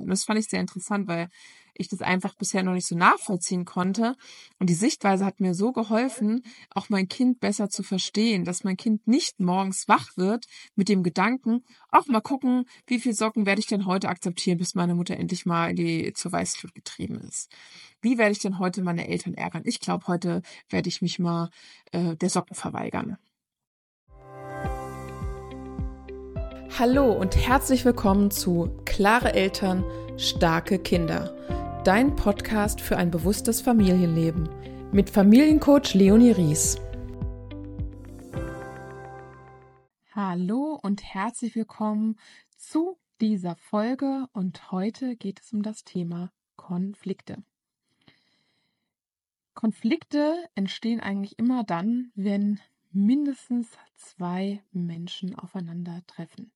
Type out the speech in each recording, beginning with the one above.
Und das fand ich sehr interessant, weil ich das einfach bisher noch nicht so nachvollziehen konnte. Und die Sichtweise hat mir so geholfen, auch mein Kind besser zu verstehen, dass mein Kind nicht morgens wach wird mit dem Gedanken, auch mal gucken, wie viel Socken werde ich denn heute akzeptieren, bis meine Mutter endlich mal in die, zur Weißglut getrieben ist. Wie werde ich denn heute meine Eltern ärgern? Ich glaube, heute werde ich mich mal äh, der Socken verweigern. Hallo und herzlich willkommen zu Klare Eltern, starke Kinder. Dein Podcast für ein bewusstes Familienleben mit Familiencoach Leonie Ries. Hallo und herzlich willkommen zu dieser Folge und heute geht es um das Thema Konflikte. Konflikte entstehen eigentlich immer dann, wenn mindestens zwei Menschen aufeinandertreffen.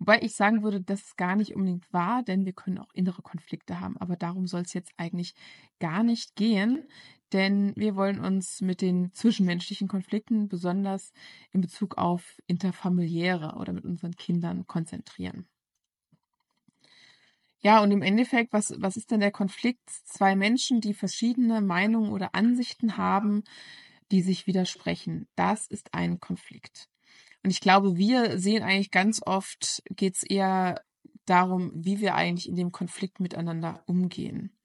Wobei ich sagen würde, dass es gar nicht unbedingt wahr, denn wir können auch innere Konflikte haben. Aber darum soll es jetzt eigentlich gar nicht gehen, denn wir wollen uns mit den zwischenmenschlichen Konflikten besonders in Bezug auf interfamiliäre oder mit unseren Kindern konzentrieren. Ja, und im Endeffekt, was, was ist denn der Konflikt? Zwei Menschen, die verschiedene Meinungen oder Ansichten haben, die sich widersprechen. Das ist ein Konflikt. Und ich glaube, wir sehen eigentlich ganz oft, geht es eher darum, wie wir eigentlich in dem Konflikt miteinander umgehen.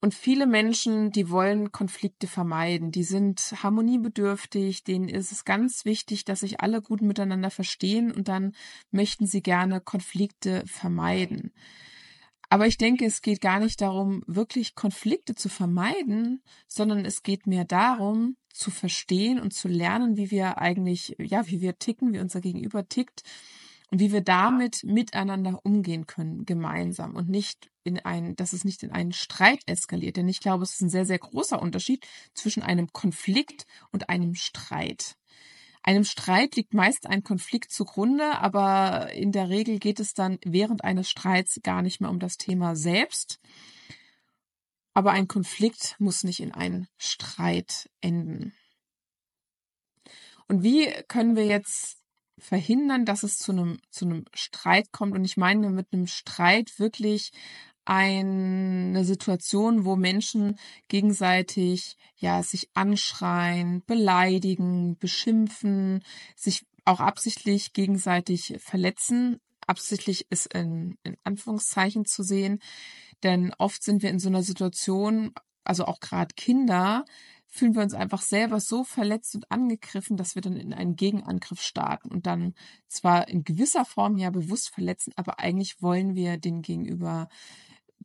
Und viele Menschen, die wollen Konflikte vermeiden, die sind harmoniebedürftig, denen ist es ganz wichtig, dass sich alle gut miteinander verstehen und dann möchten sie gerne Konflikte vermeiden. Aber ich denke, es geht gar nicht darum, wirklich Konflikte zu vermeiden, sondern es geht mehr darum, zu verstehen und zu lernen, wie wir eigentlich, ja, wie wir ticken, wie unser Gegenüber tickt und wie wir damit miteinander umgehen können, gemeinsam und nicht in einen, dass es nicht in einen Streit eskaliert. Denn ich glaube, es ist ein sehr, sehr großer Unterschied zwischen einem Konflikt und einem Streit. Einem Streit liegt meist ein Konflikt zugrunde, aber in der Regel geht es dann während eines Streits gar nicht mehr um das Thema selbst. Aber ein Konflikt muss nicht in einen Streit enden. Und wie können wir jetzt verhindern, dass es zu einem, zu einem Streit kommt? Und ich meine mit einem Streit wirklich eine Situation, wo Menschen gegenseitig ja sich anschreien, beleidigen, beschimpfen, sich auch absichtlich gegenseitig verletzen. Absichtlich ist in, in Anführungszeichen zu sehen, denn oft sind wir in so einer Situation, also auch gerade Kinder, fühlen wir uns einfach selber so verletzt und angegriffen, dass wir dann in einen Gegenangriff starten und dann zwar in gewisser Form ja bewusst verletzen, aber eigentlich wollen wir den Gegenüber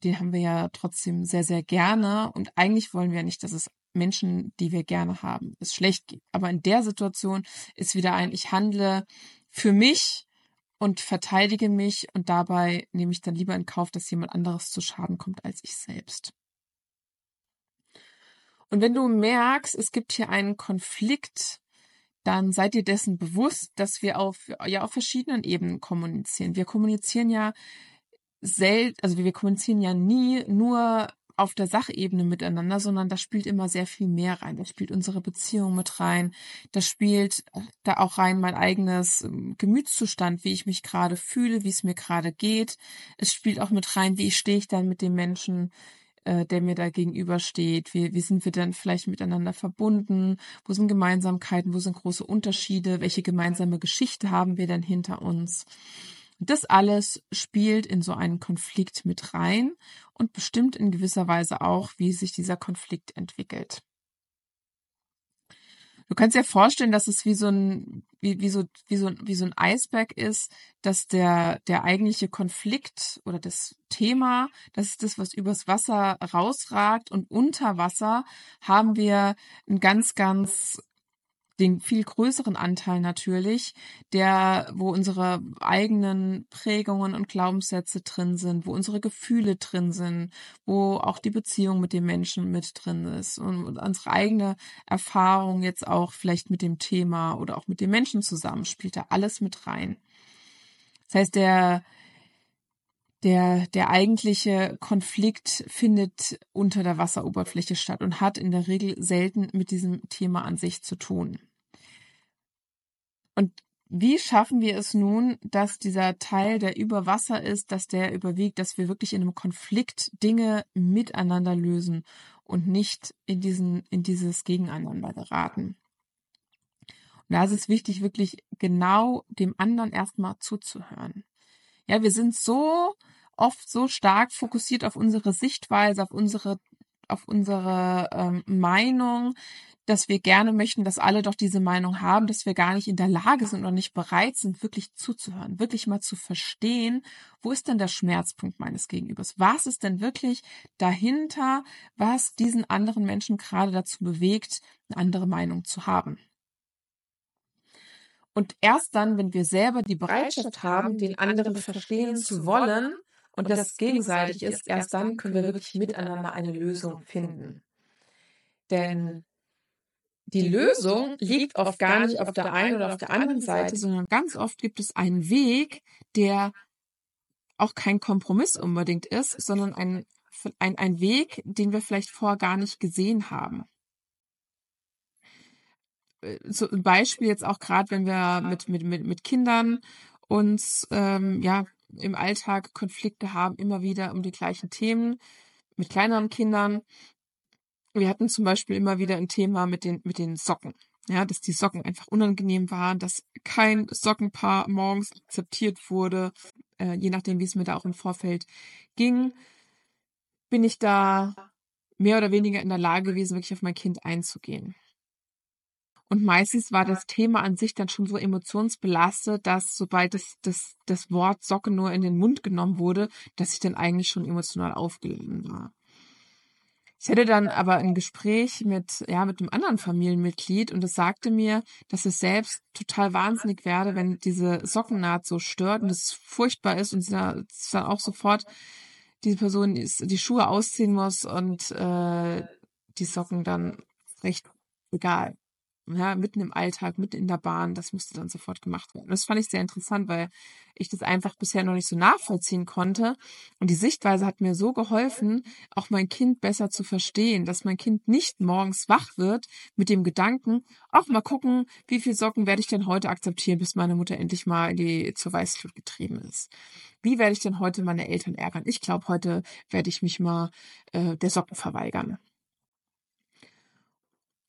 den haben wir ja trotzdem sehr, sehr gerne. Und eigentlich wollen wir nicht, dass es Menschen, die wir gerne haben, es schlecht geht. Aber in der Situation ist wieder ein, ich handle für mich und verteidige mich und dabei nehme ich dann lieber in Kauf, dass jemand anderes zu Schaden kommt als ich selbst. Und wenn du merkst, es gibt hier einen Konflikt, dann seid ihr dessen bewusst, dass wir auf, ja, auf verschiedenen Ebenen kommunizieren. Wir kommunizieren ja selten, also wir kommunizieren ja nie nur auf der Sachebene miteinander, sondern da spielt immer sehr viel mehr rein. Da spielt unsere Beziehung mit rein. Da spielt da auch rein mein eigenes ähm, Gemütszustand, wie ich mich gerade fühle, wie es mir gerade geht. Es spielt auch mit rein, wie stehe ich dann mit dem Menschen, äh, der mir da gegenübersteht. Wie, wie sind wir dann vielleicht miteinander verbunden? Wo sind Gemeinsamkeiten? Wo sind große Unterschiede? Welche gemeinsame Geschichte haben wir denn hinter uns? Das alles spielt in so einen Konflikt mit rein und bestimmt in gewisser Weise auch, wie sich dieser Konflikt entwickelt. Du kannst dir vorstellen, dass es wie so ein, wie, wie so, wie so, wie so ein Eisberg ist, dass der, der eigentliche Konflikt oder das Thema, das ist das, was übers Wasser rausragt und unter Wasser haben wir ein ganz, ganz den viel größeren Anteil natürlich, der, wo unsere eigenen Prägungen und Glaubenssätze drin sind, wo unsere Gefühle drin sind, wo auch die Beziehung mit dem Menschen mit drin ist und unsere eigene Erfahrung jetzt auch vielleicht mit dem Thema oder auch mit dem Menschen zusammen spielt da alles mit rein. Das heißt, der, der, der eigentliche Konflikt findet unter der Wasseroberfläche statt und hat in der Regel selten mit diesem Thema an sich zu tun. Und wie schaffen wir es nun, dass dieser Teil, der über Wasser ist, dass der überwiegt, dass wir wirklich in einem Konflikt Dinge miteinander lösen und nicht in diesen, in dieses Gegeneinander geraten? Und da ist es wichtig, wirklich genau dem anderen erstmal zuzuhören. Ja, wir sind so oft so stark fokussiert auf unsere Sichtweise, auf unsere, auf unsere ähm, Meinung, dass wir gerne möchten, dass alle doch diese Meinung haben, dass wir gar nicht in der Lage sind oder nicht bereit sind, wirklich zuzuhören, wirklich mal zu verstehen, wo ist denn der Schmerzpunkt meines Gegenübers? Was ist denn wirklich dahinter, was diesen anderen Menschen gerade dazu bewegt, eine andere Meinung zu haben? Und erst dann, wenn wir selber die Bereitschaft haben, den anderen verstehen zu wollen und das gegenseitig ist, erst dann können wir wirklich miteinander eine Lösung finden. Denn die Lösung liegt oft gar nicht auf der einen oder auf der anderen Seite, sondern ganz oft gibt es einen Weg, der auch kein Kompromiss unbedingt ist, sondern ein, ein, ein Weg, den wir vielleicht vorher gar nicht gesehen haben. Äh, so ein Beispiel jetzt auch gerade, wenn wir mit, mit, mit, mit Kindern uns ähm, ja im Alltag Konflikte haben, immer wieder um die gleichen Themen, mit kleineren Kindern wir hatten zum Beispiel immer wieder ein Thema mit den, mit den Socken. Ja, dass die Socken einfach unangenehm waren, dass kein Sockenpaar morgens akzeptiert wurde, äh, je nachdem, wie es mir da auch im Vorfeld ging, bin ich da mehr oder weniger in der Lage gewesen, wirklich auf mein Kind einzugehen. Und meistens war das Thema an sich dann schon so emotionsbelastet, dass sobald das, das, das Wort Socke nur in den Mund genommen wurde, dass ich dann eigentlich schon emotional aufgeladen war. Ich hatte dann aber ein Gespräch mit, ja, mit einem anderen Familienmitglied und es sagte mir, dass es selbst total wahnsinnig werde, wenn diese Sockennaht so stört und es furchtbar ist und sie dann auch sofort diese Person die Schuhe ausziehen muss und äh, die Socken dann recht egal ja, mitten im Alltag, mitten in der Bahn, das musste dann sofort gemacht werden. das fand ich sehr interessant, weil ich das einfach bisher noch nicht so nachvollziehen konnte. Und die Sichtweise hat mir so geholfen, auch mein Kind besser zu verstehen, dass mein Kind nicht morgens wach wird mit dem Gedanken, auch mal gucken, wie viel Socken werde ich denn heute akzeptieren, bis meine Mutter endlich mal in die, zur Weißglut getrieben ist. Wie werde ich denn heute meine Eltern ärgern? Ich glaube, heute werde ich mich mal äh, der Socken verweigern.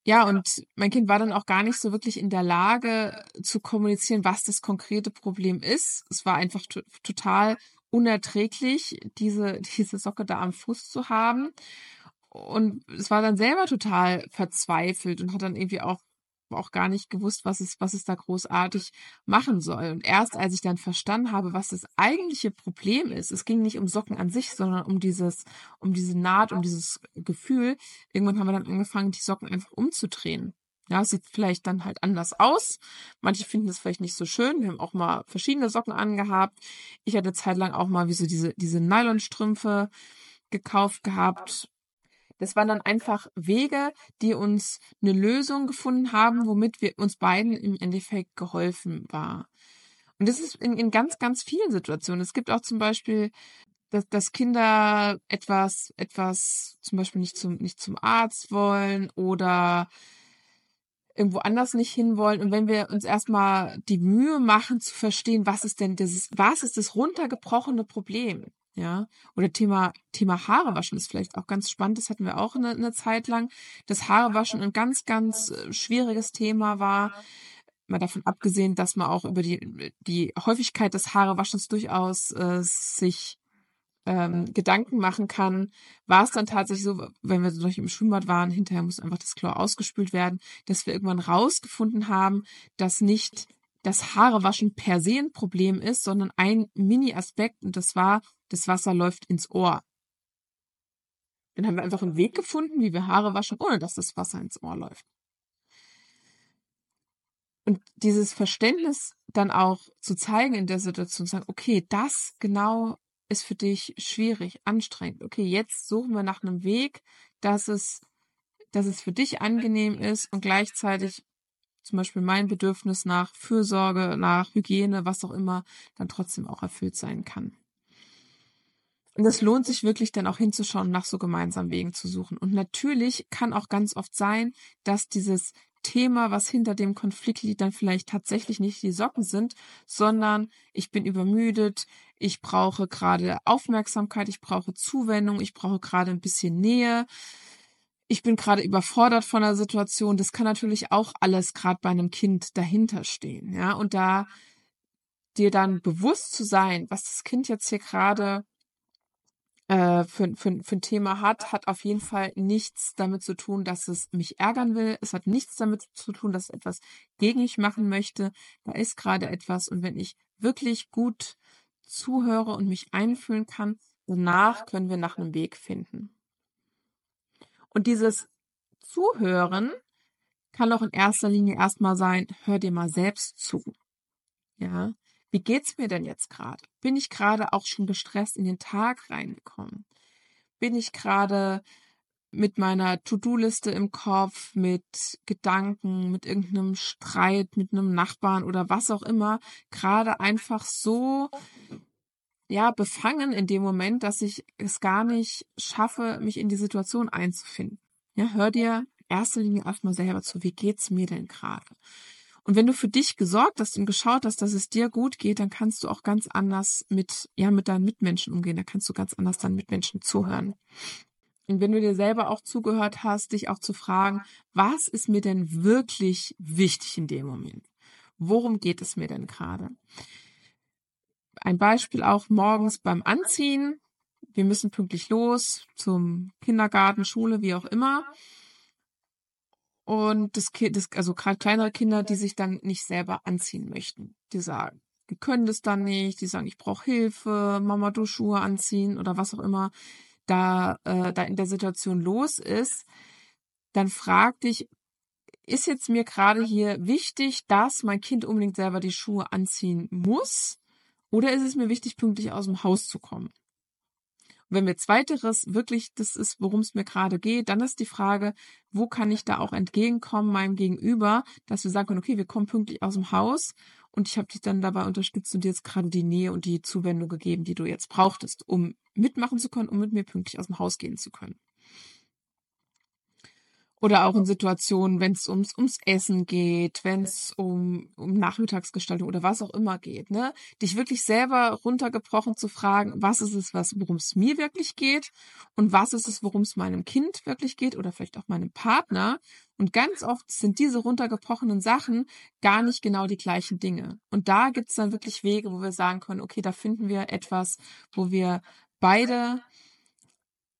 Ja, und mein Kind war dann auch gar nicht so wirklich in der Lage zu kommunizieren, was das konkrete Problem ist. Es war einfach total unerträglich, diese, diese Socke da am Fuß zu haben. Und es war dann selber total verzweifelt und hat dann irgendwie auch auch gar nicht gewusst, was es, was es da großartig machen soll. Und erst als ich dann verstanden habe, was das eigentliche Problem ist, es ging nicht um Socken an sich, sondern um dieses, um diese Naht, um dieses Gefühl. Irgendwann haben wir dann angefangen, die Socken einfach umzudrehen. Ja, sieht vielleicht dann halt anders aus. Manche finden es vielleicht nicht so schön. Wir haben auch mal verschiedene Socken angehabt. Ich hatte zeitlang auch mal wie so diese, diese Nylonstrümpfe gekauft gehabt. Das waren dann einfach Wege, die uns eine Lösung gefunden haben, womit wir uns beiden im Endeffekt geholfen war. Und das ist in, in ganz, ganz vielen Situationen. Es gibt auch zum Beispiel, dass, dass Kinder etwas, etwas zum Beispiel nicht zum, nicht zum Arzt wollen oder irgendwo anders nicht hinwollen. Und wenn wir uns erstmal die Mühe machen zu verstehen, was ist denn das, was ist das runtergebrochene Problem? Ja, oder Thema, Thema Haare waschen ist vielleicht auch ganz spannend. Das hatten wir auch eine, eine Zeit lang. Das Haarewaschen ein ganz, ganz äh, schwieriges Thema war. Mal davon abgesehen, dass man auch über die, die Häufigkeit des Haarewaschens durchaus äh, sich ähm, Gedanken machen kann, war es dann tatsächlich so, wenn wir so durch im Schwimmbad waren, hinterher muss einfach das Chlor ausgespült werden, dass wir irgendwann rausgefunden haben, dass nicht das Haarewaschen per se ein Problem ist, sondern ein Mini-Aspekt und das war, das Wasser läuft ins Ohr. Dann haben wir einfach einen Weg gefunden, wie wir Haare waschen, ohne dass das Wasser ins Ohr läuft. Und dieses Verständnis dann auch zu zeigen in der Situation, zu sagen, okay, das genau ist für dich schwierig, anstrengend. Okay, jetzt suchen wir nach einem Weg, dass es, dass es für dich angenehm ist und gleichzeitig zum Beispiel mein Bedürfnis nach Fürsorge, nach Hygiene, was auch immer, dann trotzdem auch erfüllt sein kann. Und es lohnt sich wirklich dann auch hinzuschauen, nach so gemeinsamen Wegen zu suchen. Und natürlich kann auch ganz oft sein, dass dieses Thema, was hinter dem Konflikt liegt, dann vielleicht tatsächlich nicht die Socken sind, sondern ich bin übermüdet, ich brauche gerade Aufmerksamkeit, ich brauche Zuwendung, ich brauche gerade ein bisschen Nähe, ich bin gerade überfordert von der Situation. Das kann natürlich auch alles gerade bei einem Kind dahinter stehen, ja, und da dir dann bewusst zu sein, was das Kind jetzt hier gerade äh, für, für, für ein Thema hat, hat auf jeden Fall nichts damit zu tun, dass es mich ärgern will. Es hat nichts damit zu tun, dass es etwas gegen mich machen möchte. Da ist gerade etwas. Und wenn ich wirklich gut zuhöre und mich einfühlen kann, danach können wir nach einem Weg finden. Und dieses Zuhören kann auch in erster Linie erstmal sein, hör dir mal selbst zu. Ja, wie geht's mir denn jetzt gerade? Bin ich gerade auch schon gestresst in den Tag reingekommen? Bin ich gerade mit meiner To-Do-Liste im Kopf, mit Gedanken, mit irgendeinem Streit, mit einem Nachbarn oder was auch immer, gerade einfach so ja befangen in dem Moment, dass ich es gar nicht schaffe, mich in die Situation einzufinden. Ja, hör dir in erster Linie erstmal selber zu, wie geht's mir denn gerade? Und wenn du für dich gesorgt hast und geschaut hast, dass es dir gut geht, dann kannst du auch ganz anders mit, ja, mit deinen Mitmenschen umgehen. Da kannst du ganz anders deinen Mitmenschen zuhören. Und wenn du dir selber auch zugehört hast, dich auch zu fragen, was ist mir denn wirklich wichtig in dem Moment? Worum geht es mir denn gerade? Ein Beispiel auch morgens beim Anziehen. Wir müssen pünktlich los zum Kindergarten, Schule, wie auch immer. Und das Kind, das, also gerade kleinere Kinder, die sich dann nicht selber anziehen möchten. Die sagen, die können das dann nicht, die sagen, ich brauche Hilfe, Mama, du Schuhe anziehen oder was auch immer da, äh, da in der Situation los ist, dann frag dich, ist jetzt mir gerade hier wichtig, dass mein Kind unbedingt selber die Schuhe anziehen muss? Oder ist es mir wichtig, pünktlich aus dem Haus zu kommen? Wenn wir zweiteres wirklich das ist, worum es mir gerade geht, dann ist die Frage, wo kann ich da auch entgegenkommen meinem Gegenüber, dass wir sagen können, okay, wir kommen pünktlich aus dem Haus und ich habe dich dann dabei unterstützt und dir jetzt gerade die Nähe und die Zuwendung gegeben, die du jetzt brauchtest, um mitmachen zu können, um mit mir pünktlich aus dem Haus gehen zu können. Oder auch in Situationen, wenn es ums, ums Essen geht, wenn es um, um Nachmittagsgestaltung oder was auch immer geht, ne? Dich wirklich selber runtergebrochen zu fragen, was ist es, was, worum es mir wirklich geht und was ist es, worum es meinem Kind wirklich geht oder vielleicht auch meinem Partner. Und ganz oft sind diese runtergebrochenen Sachen gar nicht genau die gleichen Dinge. Und da gibt es dann wirklich Wege, wo wir sagen können, okay, da finden wir etwas, wo wir beide,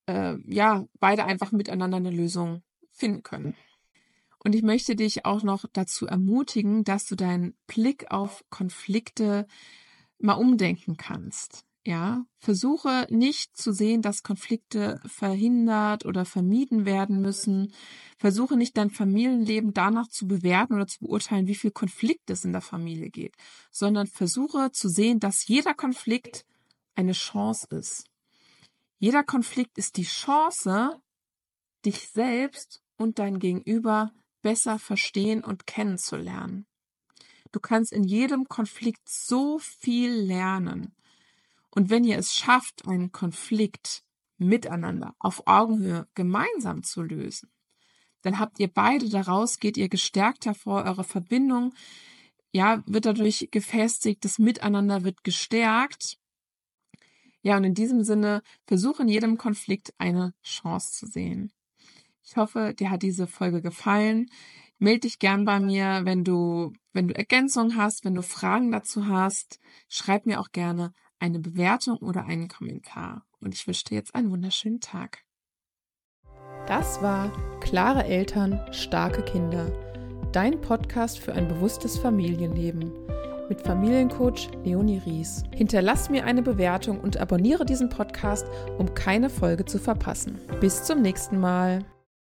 äh, ja, beide einfach miteinander eine Lösung finden können. Und ich möchte dich auch noch dazu ermutigen, dass du deinen Blick auf Konflikte mal umdenken kannst. Ja, versuche nicht zu sehen, dass Konflikte verhindert oder vermieden werden müssen. Versuche nicht dein Familienleben danach zu bewerten oder zu beurteilen, wie viel Konflikt es in der Familie geht, sondern versuche zu sehen, dass jeder Konflikt eine Chance ist. Jeder Konflikt ist die Chance, dich selbst und dein Gegenüber besser verstehen und kennenzulernen. Du kannst in jedem Konflikt so viel lernen. Und wenn ihr es schafft, einen Konflikt miteinander auf Augenhöhe gemeinsam zu lösen, dann habt ihr beide daraus, geht ihr gestärkt hervor, eure Verbindung, ja, wird dadurch gefestigt, das Miteinander wird gestärkt. Ja, und in diesem Sinne, versuche in jedem Konflikt eine Chance zu sehen. Ich hoffe, dir hat diese Folge gefallen. Meld dich gern bei mir, wenn du, wenn du Ergänzungen hast, wenn du Fragen dazu hast. Schreib mir auch gerne eine Bewertung oder einen Kommentar. Und ich wünsche dir jetzt einen wunderschönen Tag. Das war Klare Eltern, starke Kinder. Dein Podcast für ein bewusstes Familienleben mit Familiencoach Leonie Ries. Hinterlass mir eine Bewertung und abonniere diesen Podcast, um keine Folge zu verpassen. Bis zum nächsten Mal.